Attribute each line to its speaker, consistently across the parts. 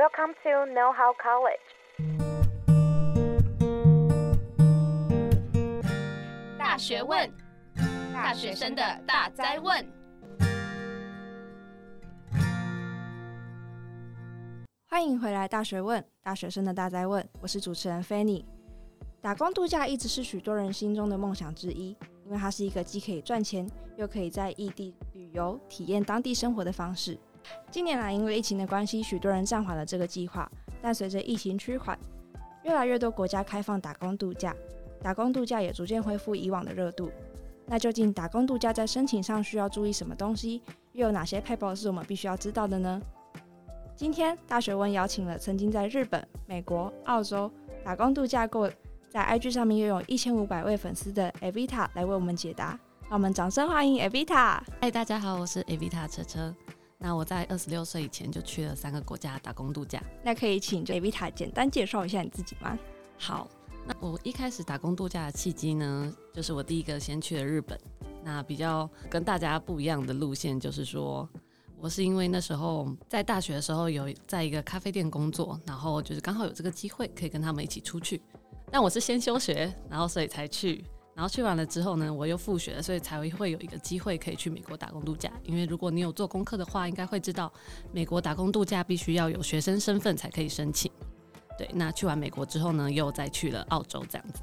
Speaker 1: Welcome to Know How College。
Speaker 2: 大学问，大学生的大灾问。
Speaker 3: 欢迎回来，《大学问》大学生的大灾问。我是主持人 Fanny。打工度假一直是许多人心中的梦想之一，因为它是一个既可以赚钱，又可以在异地旅游、体验当地生活的方式。近年来，因为疫情的关系，许多人暂缓了这个计划。但随着疫情趋缓，越来越多国家开放打工度假，打工度假也逐渐恢复以往的热度。那究竟打工度假在申请上需要注意什么东西？又有哪些撇步是我们必须要知道的呢？今天大学问邀请了曾经在日本、美国、澳洲打工度假过，在 IG 上面拥有一千五百位粉丝的 Evita 来为我们解答。让我们掌声欢迎 Evita！
Speaker 4: 嗨，大家好，我是 Evita 车车。那我在二十六岁以前就去了三个国家打工度假。
Speaker 3: 那可以请 Evita 简单介绍一下你自己吗？
Speaker 4: 好，那我一开始打工度假的契机呢，就是我第一个先去了日本。那比较跟大家不一样的路线，就是说我是因为那时候在大学的时候有在一个咖啡店工作，然后就是刚好有这个机会可以跟他们一起出去。但我是先休学，然后所以才去。然后去完了之后呢，我又复学了，所以才会有一个机会可以去美国打工度假。因为如果你有做功课的话，应该会知道美国打工度假必须要有学生身份才可以申请。对，那去完美国之后呢，又再去了澳洲这样子。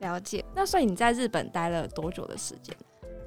Speaker 3: 了解。那所以你在日本待了多久的时间？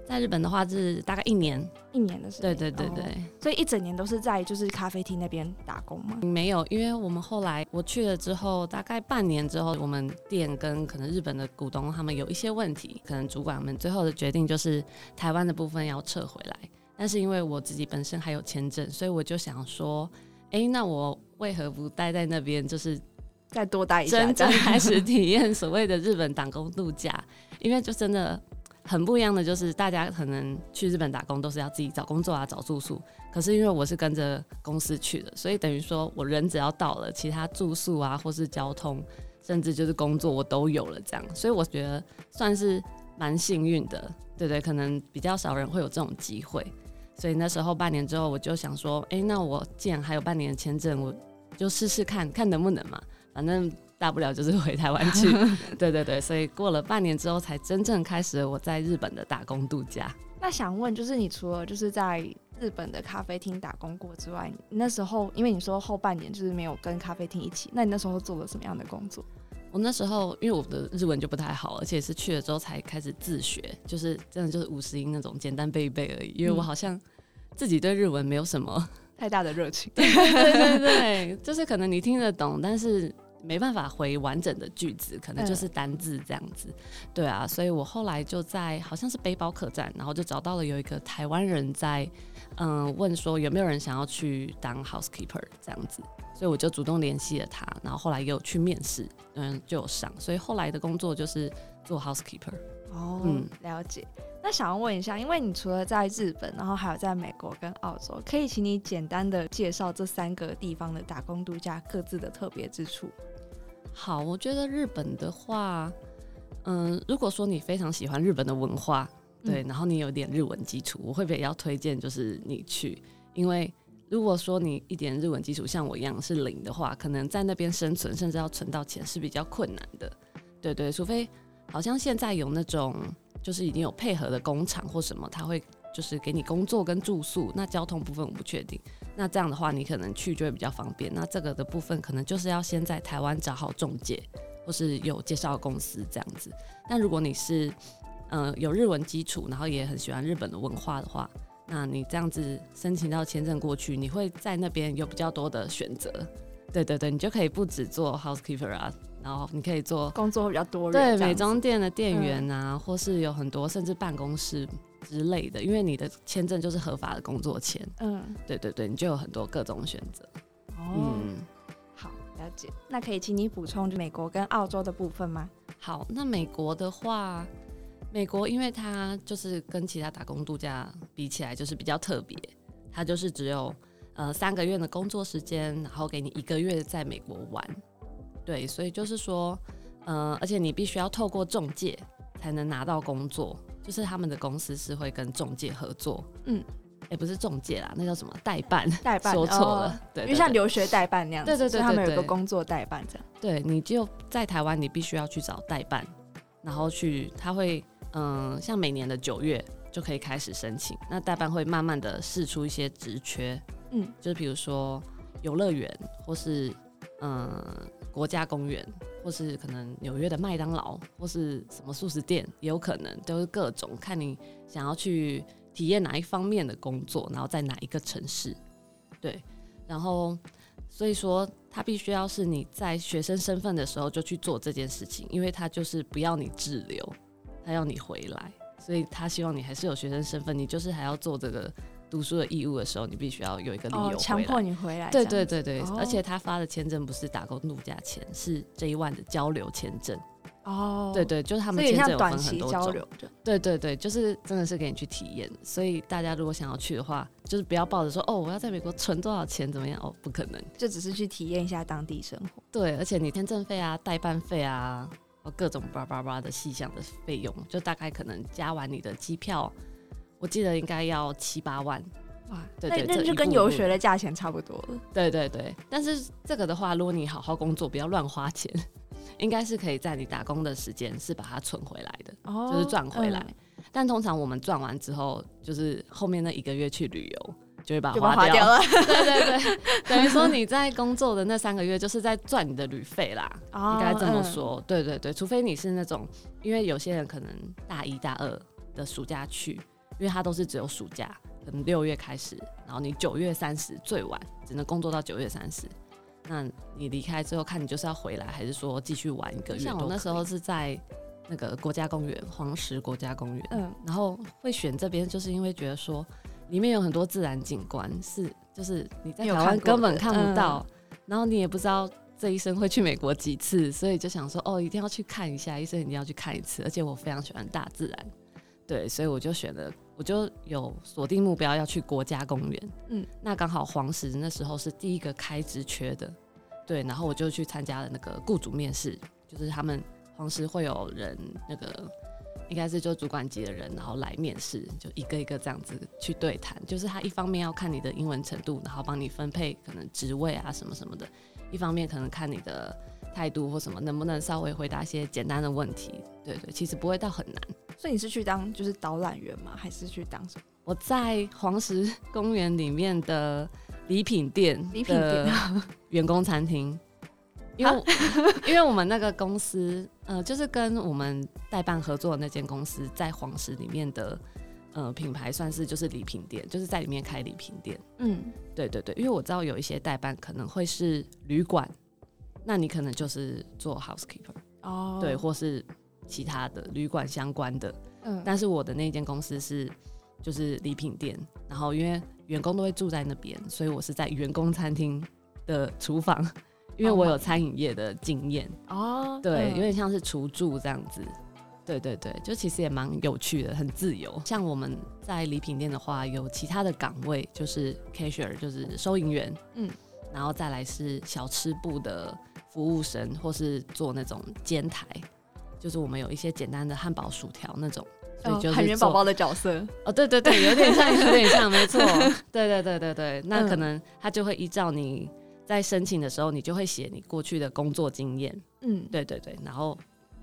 Speaker 4: 在日本的话是大概一年，
Speaker 3: 一年的时间。
Speaker 4: 对对对对，
Speaker 3: 哦，所以一整年都是在就是咖啡厅那边打工吗？
Speaker 4: 没有，因为我们后来我去了之后，大概半年之后，我们店跟可能日本的股东他们有一些问题，可能主管们最后的决定就是台湾的部分要撤回来。但是因为我自己本身还有签证，所以我就想说，哎，那我为何不待在那边，就是
Speaker 3: 再多待一下，
Speaker 4: 真正开始 体验所谓的日本打工度假，因为就真的。很不一样的就是，大家可能去日本打工都是要自己找工作啊、找住宿。可是因为我是跟着公司去的，所以等于说我人只要到了，其他住宿啊，或是交通，甚至就是工作，我都有了这样。所以我觉得算是蛮幸运的，对对，可能比较少人会有这种机会。所以那时候半年之后，我就想说，哎，那我既然还有半年的签证，我就试试看看能不能嘛，反正。大不了就是回台湾去，对对对，所以过了半年之后，才真正开始我在日本的打工度假。
Speaker 3: 那想问，就是你除了就是在日本的咖啡厅打工过之外，你那时候因为你说后半年就是没有跟咖啡厅一起，那你那时候做了什么样的工作？
Speaker 4: 我那时候因为我的日文就不太好，而且是去了之后才开始自学，就是真的就是五十音那种简单背一背而已。因为我好像自己对日文没有什么
Speaker 3: 太大的热情，
Speaker 4: 对对对对，就是可能你听得懂，但是。没办法回完整的句子，可能就是单字这样子，对啊，所以我后来就在好像是背包客栈，然后就找到了有一个台湾人在，嗯、问说有没有人想要去当 housekeeper 这样子，所以我就主动联系了他，然后后来也有去面试，嗯，就有上，所以后来的工作就是做 housekeeper。
Speaker 3: 哦，嗯，了解。那想要问一下，因为你除了在日本，然后还有在美国跟澳洲，可以请你简单的介绍这三个地方的打工度假各自的特别之处？
Speaker 4: 好，我觉得日本的话，嗯，如果说你非常喜欢日本的文化，对，嗯、然后你有点日文基础，我会比较推荐就是你去，因为如果说你一点日文基础像我一样是零的话，可能在那边生存，甚至要存到钱是比较困难的。对对，除非好像现在有那种就是已经有配合的工厂或什么，他会就是给你工作跟住宿，那交通部分我不确定。那这样的话，你可能去就会比较方便。那这个的部分可能就是要先在台湾找好中介，或是有介绍公司这样子。但如果你是嗯、有日文基础，然后也很喜欢日本的文化的话，那你这样子申请到签证过去，你会在那边有比较多的选择。对对对，你就可以不只做 housekeeper 啊，然后你可以做
Speaker 3: 工作比较多人，
Speaker 4: 对美妆店的店员啊，嗯、或是有很多甚至办公室。之类的，因为你的签证就是合法的工作签，嗯，对对对，你就有很多各种选择。
Speaker 3: 哦，嗯、好，了解。那可以请你补充美国跟澳洲的部分吗？
Speaker 4: 好，那美国的话，美国因为它就是跟其他打工度假比起来，就是比较特别，它就是只有呃三个月的工作时间，然后给你一个月在美国玩。对，所以就是说，呃，而且你必须要透过中介才能拿到工作。就是他们的公司是会跟中介合作，嗯，也不是中介啦，那叫什么代办？
Speaker 3: 代办
Speaker 4: 说错了，
Speaker 3: 因为像留学代办那样子，
Speaker 4: 对对对，
Speaker 3: 他们有个工作代办这样。
Speaker 4: 对，你就在台湾，你必须要去找代办，然后去他会嗯、呃，像每年的九月就可以开始申请，那代办会慢慢的试出一些职缺，嗯，就是比如说游乐园或是嗯、国家公园。或是可能纽约的麦当劳，或是什么素食店，也有可能都是各种看你想要去体验哪一方面的工作，然后在哪一个城市，对，然后所以说他必须要是你在学生身份的时候就去做这件事情，因为他就是不要你滞留，他要你回来，所以他希望你还是有学生身份，你就是还要做这个。读书的义务的时候，你必须要有一个理由
Speaker 3: 强、哦、迫你回来。
Speaker 4: 对对对对，
Speaker 3: 哦、
Speaker 4: 而且他发的签证不是打工度假签，是这一万的交流签证。哦，对对，就是他们签证有分很多种。对对对，就是真的是给你去体验。所以大家如果想要去的话，就是不要抱着说哦，我要在美国存多少钱怎么样哦，不可能，
Speaker 3: 就只是去体验一下当地生活。
Speaker 4: 对，而且你签证费啊、代办费啊，各种叭叭叭的细项的费用，就大概可能加完你的机票。我记得应该要七八万，哇，对对，
Speaker 3: 那就跟游学的价钱差不多了。
Speaker 4: 对对对，但是这个的话，如果你好好工作，不要乱花钱，应该是可以在你打工的时间是把它存回来的，哦、就是赚回来。嗯、但通常我们赚完之后，就是后面那一个月去旅游，就会把它花掉，了。对对对，等于说你在工作的那三个月，就是在赚你的旅费啦，哦、应该这么说。嗯、对对对，除非你是那种，因为有些人可能大一大二的暑假去。因为它都是只有暑假，可能六月开始，然后你九月三十最晚只能工作到九月三十。那你离开之后，看你就是要回来，还是说继续玩一个月？像我那时候是在那个国家公园，黄石国家公园，嗯，然后会选这边，就是因为觉得说里面有很多自然景观，是就是你在台湾根本看不到，嗯、然后你也不知道这一生会去美国几次，所以就想说哦，一定要去看一下，一生一定要去看一次，而且我非常喜欢大自然，对，所以我就选了。我就有锁定目标要去国家公园，嗯，那刚好黄石那时候是第一个开职缺的，对，然后我就去参加了那个雇主面试，就是他们黄石会有人那个应该是就主管级的人，然后来面试，就一个一个这样子去对谈，就是他一方面要看你的英文程度，然后帮你分配可能职位啊什么什么的，一方面可能看你的态度或什么，能不能稍微回答一些简单的问题，对对，其实不会到很难。
Speaker 3: 所以你是去当就是导览员吗？还是去当什么？
Speaker 4: 我在黄石公园里面的礼品店，礼品店员工餐厅，因为 因为我们那个公司，呃，就是跟我们代办合作的那间公司在黄石里面的，呃，品牌算是就是礼品店，就是在里面开礼品店。嗯，对对对，因为我知道有一些代办可能会是旅馆，那你可能就是做 housekeeper 哦，对，或是。其他的旅馆相关的，嗯，但是我的那间公司是就是礼品店，然后因为员工都会住在那边，所以我是在员工餐厅的厨房，因为我有餐饮业的经验。哦，对，有点像是厨助这样子，对对对，就其实也蛮有趣的，很自由。像我们在礼品店的话，有其他的岗位，就是 cashier，就是收银员，嗯，然后再来是小吃部的服务生，或是做那种煎台。就是我们有一些简单的汉堡、薯条那种，所以就是
Speaker 3: 海绵宝宝的角色
Speaker 4: 哦，对对对，有点像，有点像，没错，对对对对对。那可能他就会依照你在申请的时候，你就会写你过去的工作经验，嗯，对对对，然后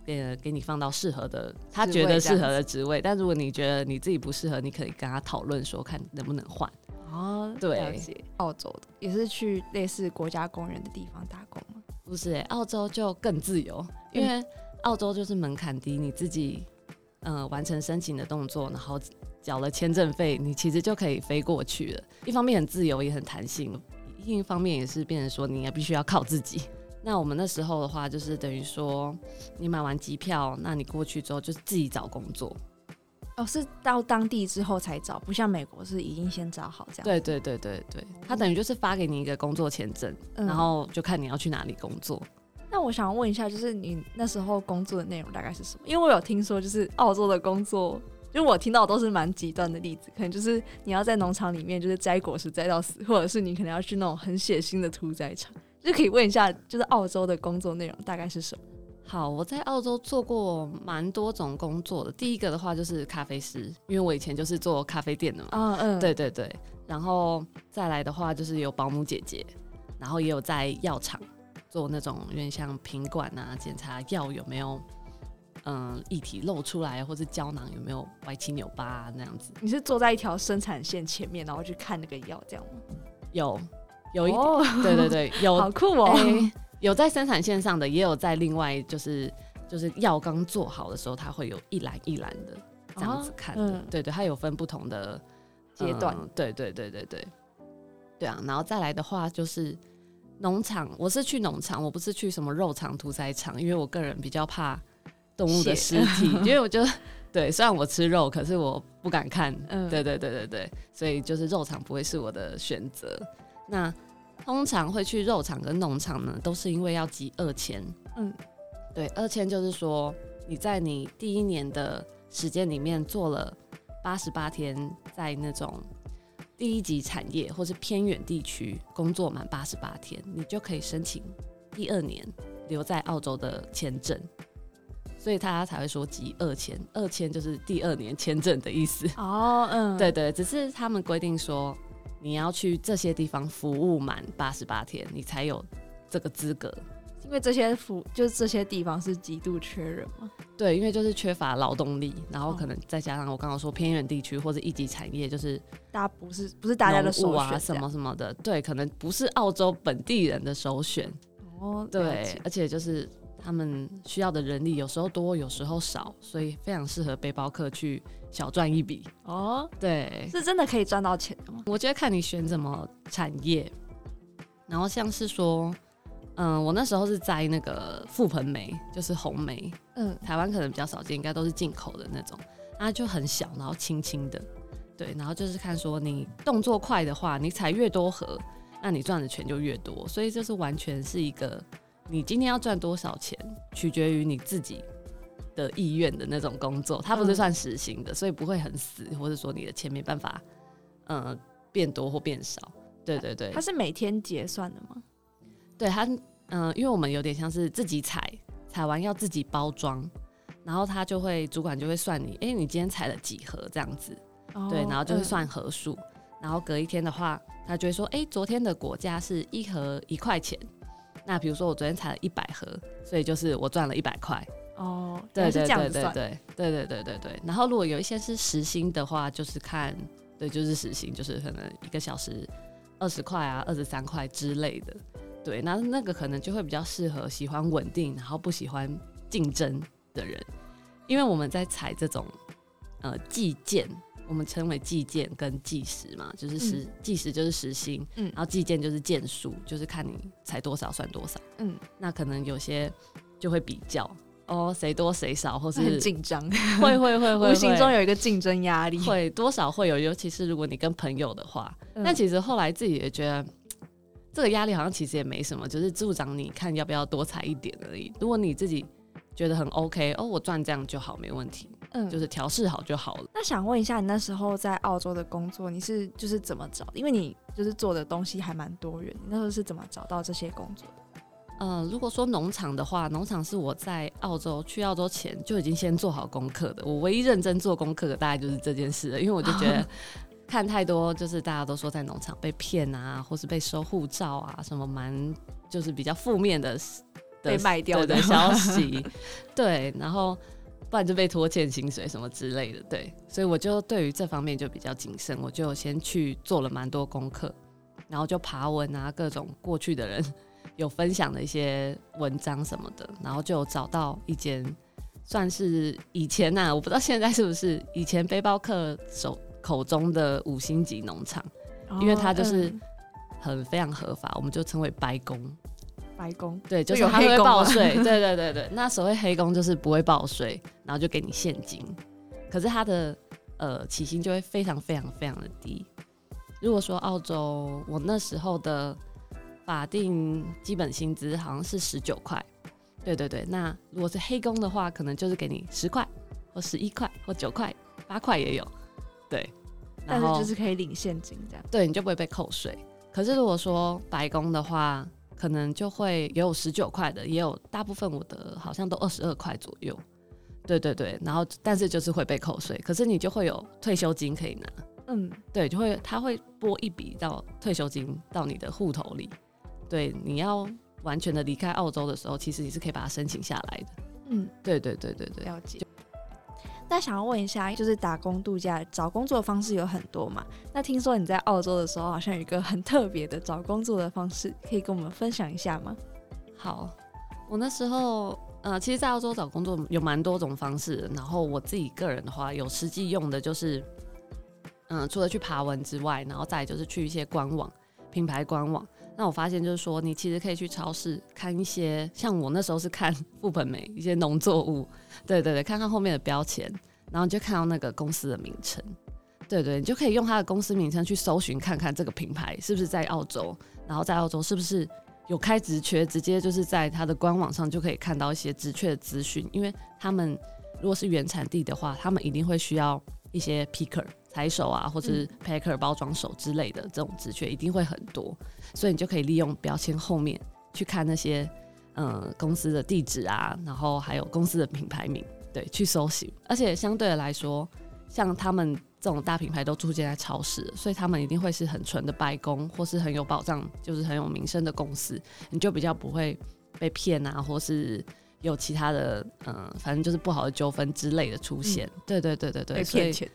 Speaker 4: 给给你放到适合的，他觉得适合的职位。但如果你觉得你自己不适合，你可以跟他讨论说，看能不能换。哦，对，
Speaker 3: 澳洲的也是去类似国家公园的地方打工吗？
Speaker 4: 不是、欸，澳洲就更自由，因为。澳洲就是门槛低，你自己呃完成申请的动作，然后缴了签证费，你其实就可以飞过去了。一方面很自由，也很弹性；另一方面也是变成说你也必须要靠自己。那我们那时候的话，就是等于说你买完机票，那你过去之后就是自己找工作。
Speaker 3: 哦，是到当地之后才找，不像美国是已经先找好这样。
Speaker 4: 对对对对对，他等于就是发给你一个工作签证，嗯、然后就看你要去哪里工作。
Speaker 3: 那我想问一下，就是你那时候工作的内容大概是什么？因为我有听说，就是澳洲的工作，就我听到都是蛮极端的例子，可能就是你要在农场里面就是摘果实摘到死，或者是你可能要去那种很血腥的屠宰场。就可以问一下，就是澳洲的工作内容大概是什么？
Speaker 4: 好，我在澳洲做过蛮多种工作的。第一个的话就是咖啡师，因为我以前就是做咖啡店的嘛。
Speaker 3: 嗯嗯，
Speaker 4: 对对对。然后再来的话就是有保姆姐姐，然后也有在药厂做那种有点像品管啊，检查药有没有嗯液体漏出来，或是胶囊有没有歪七扭八啊，那样子。
Speaker 3: 你是坐在一条生产线前面，然后去看那个药这样吗？
Speaker 4: 有，有一点。哦、对对对，有。
Speaker 3: 好酷哦。
Speaker 4: 欸有在生产线上的，也有在另外就是就是药刚做好的时候，它会有一栏一栏的这样子看的，哦嗯、对对，它有分不同的阶段，嗯、对对对对对，对。啊，然后再来的话就是农场，我是去农场，我不是去什么肉场、屠宰场，因为我个人比较怕动物的尸体，因为我就对，虽然我吃肉，可是我不敢看，嗯，对对对对对，所以就是肉场不会是我的选择，那。通常会去肉场跟农场呢，都是因为要集二签。嗯，对，二签就是说你在你第一年的时间里面做了八十八天，在那种第一级产业或是偏远地区工作满八十八天，你就可以申请第二年留在澳洲的签证。所以他才会说集二签，二签就是第二年签证的意思。哦，嗯，对对，只是他们规定说。你要去这些地方服务满八十八天，你才有这个资格。
Speaker 3: 因为这些服就是这些地方是极度缺人嘛。
Speaker 4: 对，因为就是缺乏劳动力，然后可能再加上我刚刚说偏远地区或者一级产业，就是
Speaker 3: 大家不是不是大家的首选啊
Speaker 4: 什么什么的。对，可能不是澳洲本地人的首选。哦，对，而且就是他们需要的人力有时候多，有时候少，所以非常适合背包客去。小赚一笔哦，对，
Speaker 3: 是真的可以赚到钱的吗？
Speaker 4: 我觉得看你选什么产业，然后像是说，嗯，我那时候是摘那个覆盆梅，就是红梅，嗯，台湾可能比较少见，应该都是进口的那种，它就很小，然后轻轻的，对，然后就是看说你动作快的话，你采越多盒，那你赚的钱就越多，所以这是完全是一个你今天要赚多少钱，取决于你自己。的意愿的那种工作，它不是算实行的，嗯、所以不会很死，或者说你的钱没办法，呃，变多或变少。对对对，
Speaker 3: 它是每天结算的吗？
Speaker 4: 对，它，嗯、呃，因为我们有点像是自己采，采完要自己包装，然后他就会主管就会算你，哎、欸，你今天采了几盒这样子，哦、对，然后就会算盒数，嗯、然后隔一天的话，他就会说，哎、欸，昨天的果价是一盒一块钱，那比如说我昨天采了一百盒，所以就是我赚了一百块。
Speaker 3: 哦，对对对对对
Speaker 4: 对对对对对。然后如果有一些是时薪的话，就是看，对，就是时薪，就是可能一个小时二十块啊，二十三块之类的。对，那那个可能就会比较适合喜欢稳定，然后不喜欢竞争的人，因为我们在采这种呃计件，我们称为计件跟计时嘛，就是时计时就是时薪，嗯，然后计件就是件数，就是看你采多少算多少，嗯，那可能有些就会比较。哦，谁多谁少，或是
Speaker 3: 很紧张，
Speaker 4: 会会会会，
Speaker 3: 无形中有一个竞争压力，
Speaker 4: 会多少会有，尤其是如果你跟朋友的话。嗯、但其实后来自己也觉得，这个压力好像其实也没什么，就是助长你看要不要多采一点而已。如果你自己觉得很 OK，哦，我赚这样就好，没问题，嗯，就是调试好就好了。
Speaker 3: 那想问一下，你那时候在澳洲的工作，你是就是怎么找？因为你就是做的东西还蛮多元，你那时候是怎么找到这些工作的？
Speaker 4: 呃，如果说农场的话，农场是我在澳洲去澳洲前就已经先做好功课的。我唯一认真做功课的大概就是这件事了，因为我就觉得 看太多，就是大家都说在农场被骗啊，或是被收护照啊，什么蛮就是比较负面的，的
Speaker 3: 被卖掉
Speaker 4: 的消 息，对，然后不然就被拖欠薪水什么之类的，对，所以我就对于这方面就比较谨慎，我就先去做了蛮多功课，然后就爬文啊，各种过去的人。有分享的一些文章什么的，然后就找到一间算是以前呐、我不知道现在是不是以前背包客手口中的五星级农场，因为它就是很非常合法，我们就称为白宫。
Speaker 3: 白工
Speaker 4: 对，就是他会报税，对对对对。那所谓黑工就是不会报税，然后就给你现金，可是他的呃起薪就会非常非常非常的低。如果说澳洲，我那时候的。法定基本薪资好像是十九块，对对对。那如果是黑工的话，可能就是给你十块，或十一块，或九块，八块也有。对，
Speaker 3: 但是就是可以领现金这样。
Speaker 4: 对，你就不会被扣税。可是如果说白工的话，可能就会也有十九块的，也有大部分我的好像都二十二块左右。对对对，然后但是就是会被扣税，可是你就会有退休金可以拿。
Speaker 3: 嗯，
Speaker 4: 对，就会他会拨一笔到退休金到你的户头里。对，你要完全的离开澳洲的时候，其实你是可以把它申请下来的。
Speaker 3: 嗯，
Speaker 4: 对对对对对，
Speaker 3: 了解。那想要问一下，就是打工度假找工作的方式有很多嘛？那听说你在澳洲的时候，好像有一个很特别的找工作的方式，可以跟我们分享一下吗？
Speaker 4: 好，我那时候。呃，其实，在澳洲找工作有蛮多种方式。然后我自己个人的话，有实际用的就是，嗯、除了去爬文之外，然后再就是去一些官网、品牌官网。那我发现就是说，你其实可以去超市看一些，像我那时候是看富本美一些农作物，对对对，看看后面的标签，然后就看到那个公司的名称，对对，你就可以用它的公司名称去搜寻，看看这个品牌是不是在澳洲，然后在澳洲是不是。有开职缺，直接就是在他的官网上就可以看到一些职缺的资讯。因为他们如果是原产地的话，他们一定会需要一些皮克采手啊，或者是 packer 包装手之类的这种职缺，一定会很多。所以你就可以利用标签后面去看那些嗯公司的地址啊，然后还有公司的品牌名，对，去搜寻。而且相对的来说，像他们。这种大品牌都出现在超市，所以他们一定会是很纯的白工，或是很有保障，就是很有名声的公司，你就比较不会被骗啊，或是有其他的，嗯、呃，反正就是不好的纠纷之类的出现。嗯、对对对对对，
Speaker 3: 被骗钱，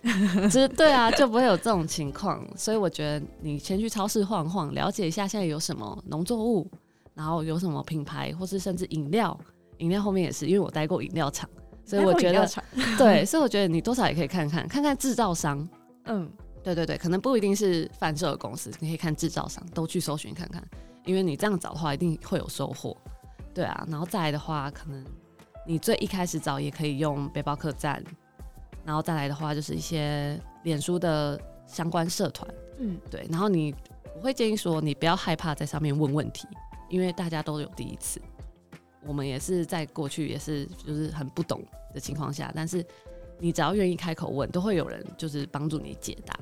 Speaker 4: 其 实对啊，就不会有这种情况。所以我觉得你先去超市晃晃，了解一下现在有什么农作物，然后有什么品牌，或是甚至饮料，饮料后面也是，因为我待过饮料厂。所以我觉得，对，所以我觉得你多少也可以看看，看看制造商，嗯，对对对，可能不一定是贩售的公司，你可以看制造商，都去搜寻看看，因为你这样找的话，一定会有收获，对啊，然后再来的话，可能你最一开始找也可以用背包客栈，然后再来的话就是一些脸书的相关社团，嗯，对，然后你我会建议说，你不要害怕在上面问问题，因为大家都有第一次。我们也是在过去也是就是很不懂的情况下，但是你只要愿意开口问，都会有人就是帮助你解答。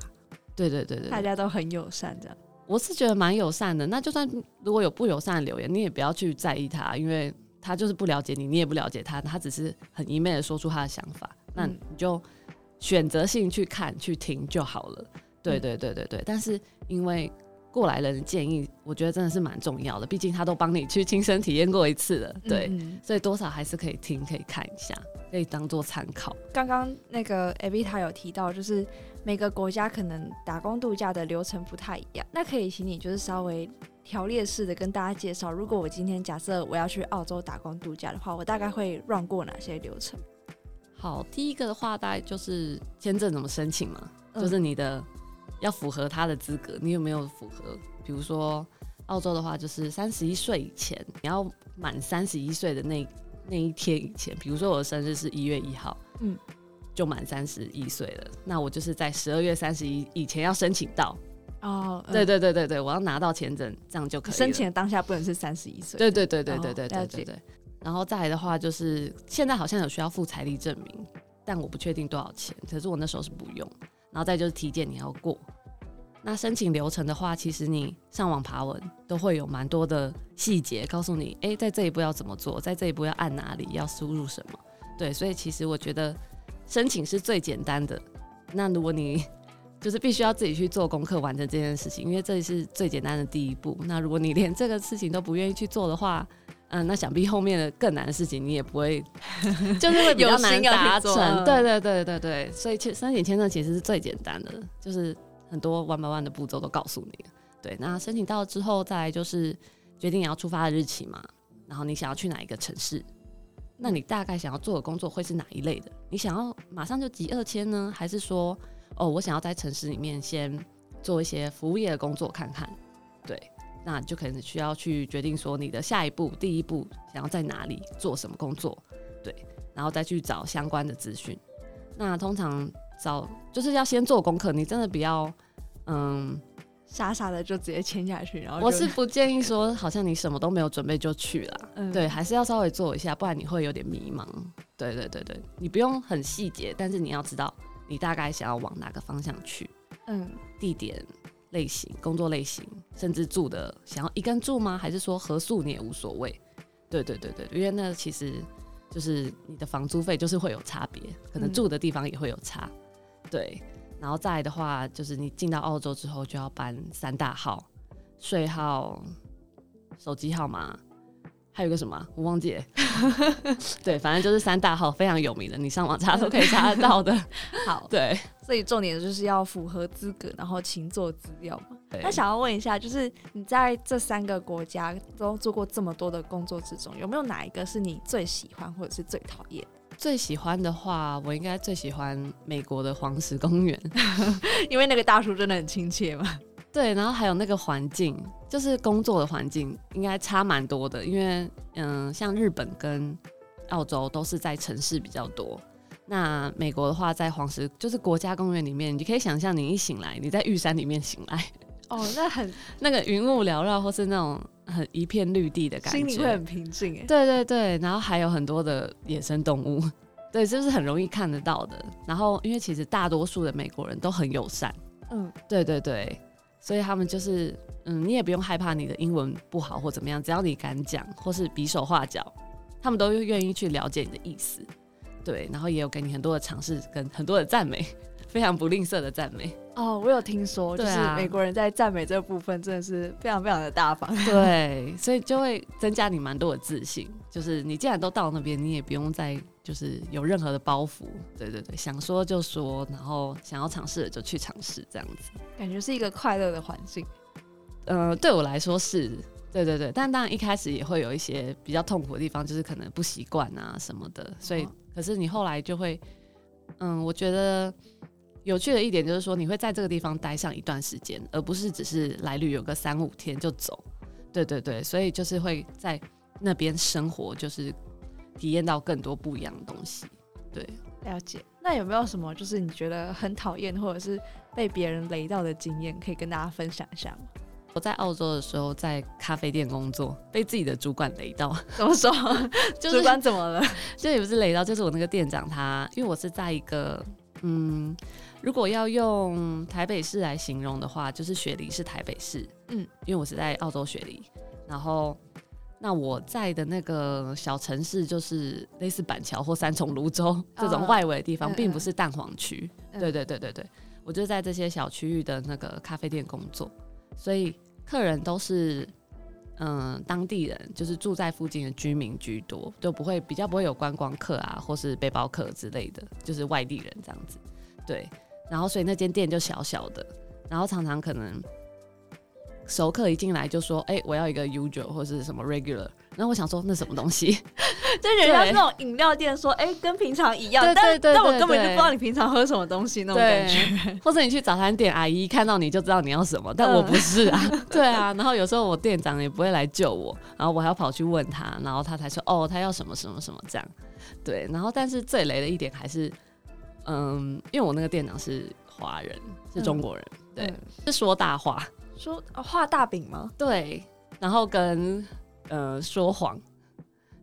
Speaker 4: 对对对对，
Speaker 3: 大家都很友善的。
Speaker 4: 我是觉得蛮友善的。那就算如果有不友善的留言，你也不要去在意他，因为他就是不了解你，你也不了解他，他只是很一昧的说出他的想法，那你就选择性去看去听就好了。对对对对对，但是因为。过来人的建议，我觉得真的是蛮重要的。毕竟他都帮你去亲身体验过一次了，对，嗯、所以多少还是可以听，可以看一下，可以当做参考。
Speaker 3: 刚刚那个 Evita 有提到，就是每个国家可能打工度假的流程不太一样。那可以请你就是稍微条列式的跟大家介绍，如果我今天假设我要去澳洲打工度假的话，我大概会 run 过哪些流程？
Speaker 4: 好，第一个的话，大概就是签证怎么申请嘛，嗯、就是你的。要符合他的资格，你有没有符合？比如说，澳洲的话，就是三十一岁以前，你要满三十一岁的那那一天以前，比如说我的生日是一月一号，嗯，就满三十一岁了，那我就是在十二月三十一以前要申请到。哦，对对对对对，我要拿到签证，这样就可以。
Speaker 3: 申请的当下不能是三十一岁。
Speaker 4: 对对对对对对对对对。然后再来的话，就是现在好像有需要付财力证明，但我不确定多少钱。可是我那时候是不用。然后再就是体检，你要过。那申请流程的话，其实你上网爬文都会有蛮多的细节告诉你，诶，在这一步要怎么做，在这一步要按哪里，要输入什么。对，所以其实我觉得申请是最简单的。那如果你就是必须要自己去做功课完成这件事情，因为这是最简单的第一步。那如果你连这个事情都不愿意去做的话，嗯，那想必后面的更难的事情你也不会，就是会比较难达成。对对对对对，所以签申请签证其实是最简单的，就是很多 one by one 的步骤都告诉你。对，那申请到之后，再来就是决定你要出发的日期嘛，然后你想要去哪一个城市，那你大概想要做的工作会是哪一类的？你想要马上就集二千呢，还是说，哦，我想要在城市里面先做一些服务业的工作看看？对。那就可能需要去决定说你的下一步、第一步想要在哪里做什么工作，对，然后再去找相关的资讯。那通常找就是要先做功课，你真的不要嗯
Speaker 3: 傻傻的就直接签下去。然后
Speaker 4: 我是不建议说，好像你什么都没有准备就去了，嗯、对，还是要稍微做一下，不然你会有点迷茫。对对对对，你不用很细节，但是你要知道你大概想要往哪个方向去，嗯，地点。类型、工作类型，甚至住的想要一个人住吗？还是说合宿你也无所谓？对对对对，因为那其实就是你的房租费就是会有差别，可能住的地方也会有差。嗯、对，然后再来的话，就是你进到澳洲之后就要办三大号、税号、手机号码。还有个什么，我忘记了。对，反正就是三大号非常有名的，你上网查都可以查得到的。
Speaker 3: 好，
Speaker 4: 对，
Speaker 3: 所以重点就是要符合资格，然后勤做资料嘛。
Speaker 4: 对。
Speaker 3: 那想要问一下，就是你在这三个国家都做过这么多的工作之中，有没有哪一个是你最喜欢或者是最讨厌？
Speaker 4: 最喜欢的话，我应该最喜欢美国的黄石公园，
Speaker 3: 因为那个大叔真的很亲切嘛。
Speaker 4: 对，然后还有那个环境，就是工作的环境，应该差蛮多的。因为，嗯，像日本跟澳洲都是在城市比较多，那美国的话，在黄石就是国家公园里面，你可以想象，你一醒来，你在玉山里面醒来，
Speaker 3: 哦，那很
Speaker 4: 那个云雾缭绕，或是那种很一片绿地的感觉，
Speaker 3: 心里会很平静。哎，
Speaker 4: 对对对，然后还有很多的野生动物，对，就是很容易看得到的。然后，因为其实大多数的美国人都很友善，嗯，对对对。所以他们就是，嗯，你也不用害怕你的英文不好或怎么样，只要你敢讲或是比手画脚，他们都愿意去了解你的意思，对，然后也有给你很多的尝试跟很多的赞美，非常不吝啬的赞美。
Speaker 3: 哦，我有听说，就是美国人在赞美这部分真的是非常非常的大方，
Speaker 4: 对，所以就会增加你蛮多的自信，就是你既然都到那边，你也不用再。就是有任何的包袱，对对对，想说就说，然后想要尝试的就去尝试，这样子，
Speaker 3: 感觉是一个快乐的环境。
Speaker 4: 呃，对我来说是，对对对，但当然一开始也会有一些比较痛苦的地方，就是可能不习惯啊什么的，所以，可是你后来就会，嗯，我觉得有趣的一点就是说，你会在这个地方待上一段时间，而不是只是来旅游个三五天就走，对对对，所以就是会在那边生活，就是。体验到更多不一样的东西，对，
Speaker 3: 了解。那有没有什么就是你觉得很讨厌或者是被别人雷到的经验，可以跟大家分享一下吗？
Speaker 4: 我在澳洲的时候，在咖啡店工作，被自己的主管雷到。
Speaker 3: 怎么说？就是、主管怎么了？
Speaker 4: 就也不是雷到，就是我那个店长他，因为我是在一个，嗯，如果要用台北市来形容的话，就是雪梨是台北市，嗯，因为我是在澳洲雪梨，然后。那我在的那个小城市，就是类似板桥或三重、泸州这种外围的地方，哦、并不是蛋黄区。嗯、对对对对对，我就在这些小区域的那个咖啡店工作，所以客人都是嗯当地人，就是住在附近的居民居多，就不会比较不会有观光客啊，或是背包客之类的，就是外地人这样子。对，然后所以那间店就小小的，然后常常可能。熟客一进来就说：“哎、欸，我要一个 usual 或是什么 regular。”然后我想说：“那什么东西？”
Speaker 3: 就人家是那种饮料店说：“哎、欸，跟平常一样。对对对对”但但我根本就不知道你平常喝什么东西那种感觉。
Speaker 4: 或者你去早餐店，阿姨看到你就知道你要什么，但我不是啊。嗯、对啊，然后有时候我店长也不会来救我，然后我还要跑去问他，然后他才说：“哦，他要什么什么什么这样。”对，然后但是最雷的一点还是，嗯，因为我那个店长是华人，是中国人，嗯、对，是说大话。
Speaker 3: 说画大饼吗？
Speaker 4: 对，然后跟呃说谎，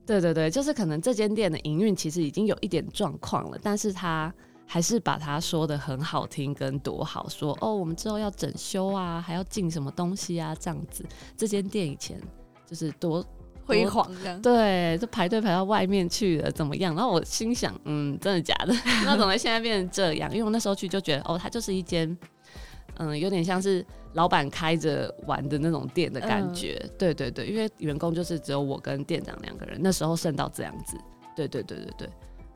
Speaker 4: 对对对，就是可能这间店的营运其实已经有一点状况了，但是他还是把它说的很好听跟多好，说哦，我们之后要整修啊，还要进什么东西啊，这样子。这间店以前就是多
Speaker 3: 辉煌这样，
Speaker 4: 对，就排队排到外面去了，怎么样？然后我心想，嗯，真的假的？那怎么现在变成这样？因为我那时候去就觉得，哦，它就是一间。嗯，有点像是老板开着玩的那种店的感觉，嗯、对对对，因为员工就是只有我跟店长两个人，那时候剩到这样子，对对对对对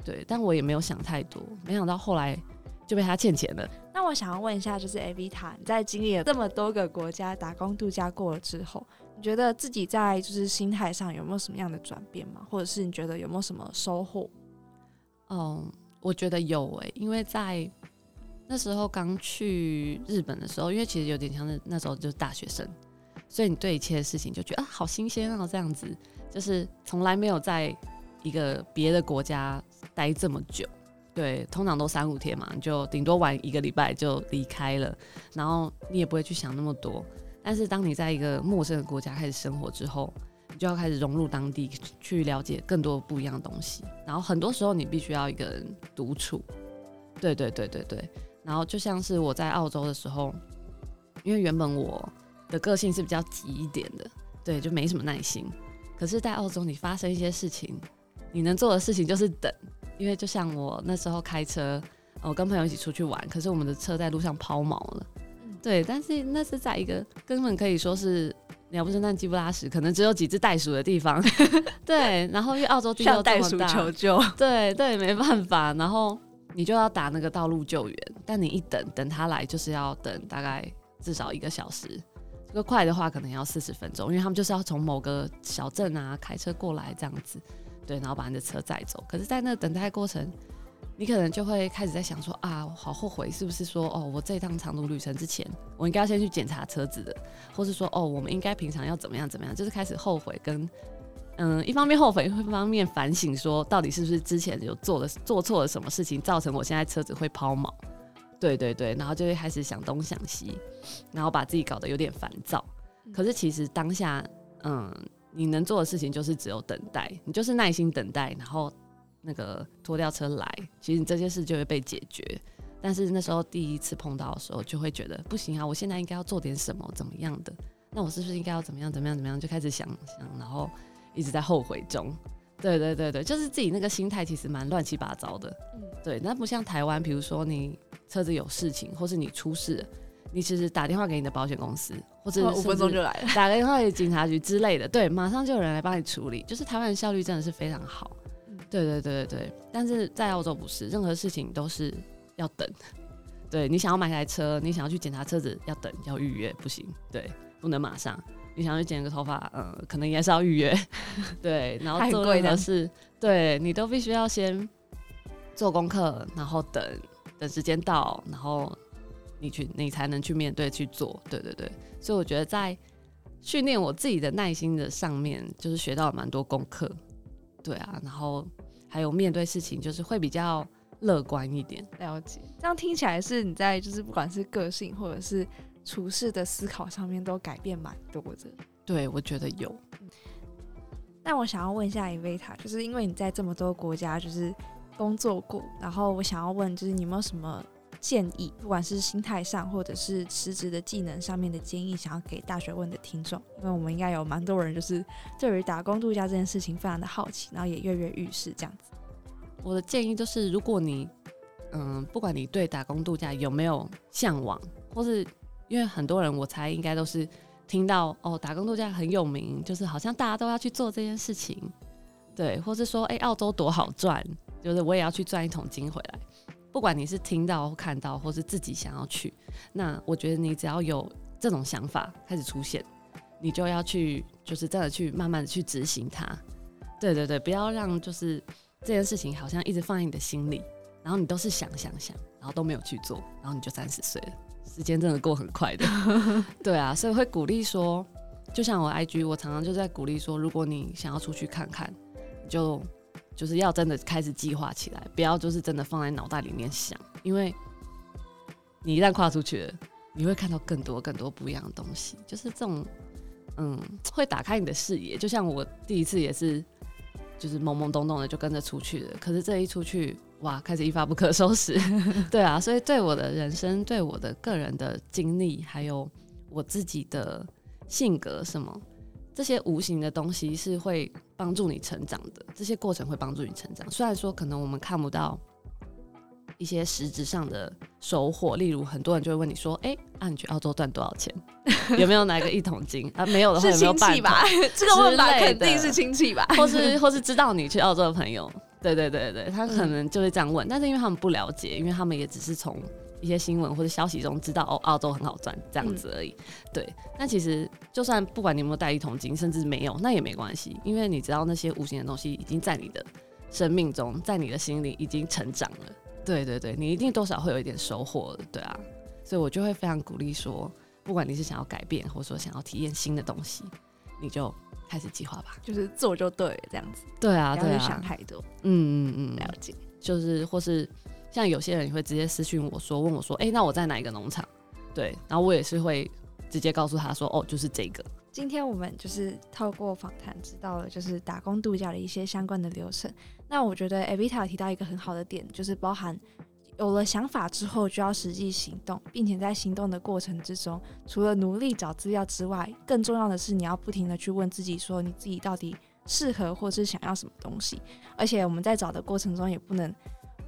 Speaker 4: 对，但我也没有想太多，没想到后来就被他欠钱了。
Speaker 3: 那我想要问一下，就是 Avita，你在经历了这么多个国家打工度假过了之后，觉得自己在就是心态上有没有什么样的转变吗？或者是你觉得有没有什么收获？
Speaker 4: 嗯，我觉得有诶、欸，因为在。那时候刚去日本的时候，因为其实有点像那那时候就是大学生，所以你对一切事情就觉得啊，好新鲜啊，这样子，就是从来没有在一个别的国家待这么久，对，通常都三五天嘛，就顶多玩一个礼拜就离开了，然后你也不会去想那么多。但是当你在一个陌生的国家开始生活之后，你就要开始融入当地，去了解更多不一样的东西，然后很多时候你必须要一个人独处，对对对对对。然后就像是我在澳洲的时候，因为原本我的个性是比较急一点的，对，就没什么耐心。可是，在澳洲，你发生一些事情，你能做的事情就是等，因为就像我那时候开车，我跟朋友一起出去玩，可是我们的车在路上抛锚了，对，但是那是在一个根本可以说是鸟不生蛋、鸡不拉屎，可能只有几只袋鼠的地方，对，然后因为澳洲地又这么大，
Speaker 3: 向袋鼠求救，
Speaker 4: 对对，没办法，然后你就要打那个道路救援，但你一等等他来，就是要等大概至少一个小时。这个快的话可能要四十分钟，因为他们就是要从某个小镇啊开车过来这样子，对，然后把你的车载走。可是，在那等待过程，你可能就会开始在想说啊，我好后悔，是不是说哦，我这一趟长途旅程之前，我应该要先去检查车子的，或是说哦，我们应该平常要怎么样怎么样，就是开始后悔跟嗯，一方面后悔，一方面反省，说到底是不是之前有做了做错了什么事情，造成我现在车子会抛锚。对对对，然后就会开始想东想西，然后把自己搞得有点烦躁。可是其实当下，嗯，你能做的事情就是只有等待，你就是耐心等待，然后那个拖吊车来，其实你这件事就会被解决。但是那时候第一次碰到的时候，就会觉得不行啊，我现在应该要做点什么，怎么样的？那我是不是应该要怎么样，怎么样，怎么样？就开始想想，然后一直在后悔中。对对对对，就是自己那个心态其实蛮乱七八糟的。嗯，对，那不像台湾，比如说你。车子有事情，或是你出事，你其实打电话给你的保险公司，或者
Speaker 3: 五分钟就来了，
Speaker 4: 打个电话给警察局之类的，对，马上就有人来帮你处理。就是台湾的效率真的是非常好，嗯、对对对对对。但是在澳洲不是，任何事情都是要等。对，你想要买台车，你想要去检查车子，要等，要预约，不行，对，不能马上。你想要去剪个头发，嗯，可能也是要预约，对，然后做任何事，对你都必须要先做功课，然后等。等时间到，然后你去，你才能去面对去做。对对对，所以我觉得在训练我自己的耐心的上面，就是学到了蛮多功课。对啊，然后还有面对事情，就是会比较乐观一点。
Speaker 3: 了解，这样听起来是你在就是不管是个性或者是处事的思考上面都改变蛮多的。
Speaker 4: 对，我觉得有。
Speaker 3: 那我想要问一下 Evita，就是因为你在这么多国家，就是。工作过，然后我想要问，就是你有没有什么建议，不管是心态上，或者是实职的技能上面的建议，想要给大学问的听众？因为我们应该有蛮多人，就是对于打工度假这件事情非常的好奇，然后也跃跃欲试这样子。
Speaker 4: 我的建议就是，如果你，嗯，不管你对打工度假有没有向往，或是因为很多人，我猜应该都是听到哦，打工度假很有名，就是好像大家都要去做这件事情，对，或是说，哎，澳洲多好赚。就是我也要去赚一桶金回来，不管你是听到、看到，或是自己想要去，那我觉得你只要有这种想法开始出现，你就要去，就是真的去慢慢的去执行它。对对对，不要让就是这件事情好像一直放在你的心里，然后你都是想想想，然后都没有去做，然后你就三十岁了，时间真的过很快的。对啊，所以会鼓励说，就像我 IG，我常常就在鼓励说，如果你想要出去看看，就。就是要真的开始计划起来，不要就是真的放在脑袋里面想，因为你一旦跨出去了，你会看到更多更多不一样的东西。就是这种，嗯，会打开你的视野。就像我第一次也是，就是懵懵懂懂的就跟着出去了。可是这一出去，哇，开始一发不可收拾。对啊，所以对我的人生、对我的个人的经历，还有我自己的性格什么。这些无形的东西是会帮助你成长的，这些过程会帮助你成长。虽然说可能我们看不到一些实质上的收获，例如很多人就会问你说：“哎，那、啊、你去澳洲赚多少钱？有没有拿个一桶金？啊，没有的话有没有半桶？
Speaker 3: 吧？这个问法肯定是亲戚吧？
Speaker 4: 或是或是知道你去澳洲的朋友？对对对对，他可能就会这样问。嗯、但是因为他们不了解，因为他们也只是从。一些新闻或者消息中知道哦，澳洲很好赚这样子而已。嗯、对，那其实就算不管你有没有带一桶金，甚至没有，那也没关系，因为你知道那些无形的东西已经在你的生命中，在你的心里已经成长了。对对对，你一定多少会有一点收获的，对啊。所以我就会非常鼓励说，不管你是想要改变，或者说想要体验新的东西，你就开始计划吧，
Speaker 3: 就是做就对了，这样子。
Speaker 4: 对啊，对啊，
Speaker 3: 不要去想太多。
Speaker 4: 嗯嗯嗯，
Speaker 3: 了解。
Speaker 4: 就是或是。像有些人也会直接私信我说，问我说，哎、那我在哪一个农场？对，然后我也是会直接告诉他说，哦，就是这个。
Speaker 3: 今天我们就是透过访谈知道了，就是打工度假的一些相关的流程。那我觉得 Evita 提到一个很好的点，就是包含有了想法之后就要实际行动，并且在行动的过程之中，除了努力找资料之外，更重要的是你要不停的去问自己，说你自己到底适合或是想要什么东西。而且我们在找的过程中也不能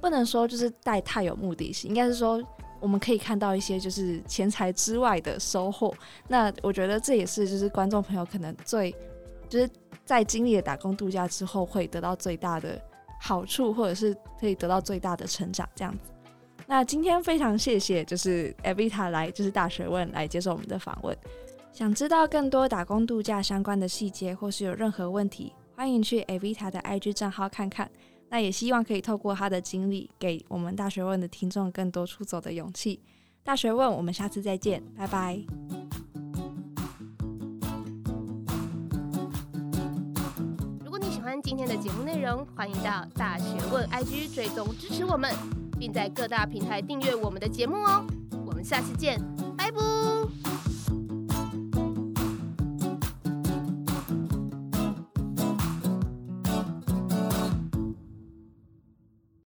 Speaker 3: 不能说就是带太有目的性，应该是说我们可以看到一些就是钱财之外的收获。那我觉得这也是就是观众朋友可能最就是在经历了打工度假之后会得到最大的好处，或者是可以得到最大的成长这样子。那今天非常谢谢，就是 Evita 来，就是大学问来接受我们的访问。想知道更多打工度假相关的细节，或是有任何问题，欢迎去 Evita 的 IG 账号看看。那也希望可以透过他的经历，给我们大学问的听众更多出走的勇气。大学问，我们下次再见，拜拜。
Speaker 2: 如果你喜欢今天的节目内容，欢迎到大学问 IG 追踪支持我们。并在各大平台订阅我们的节目哦，我们下次见，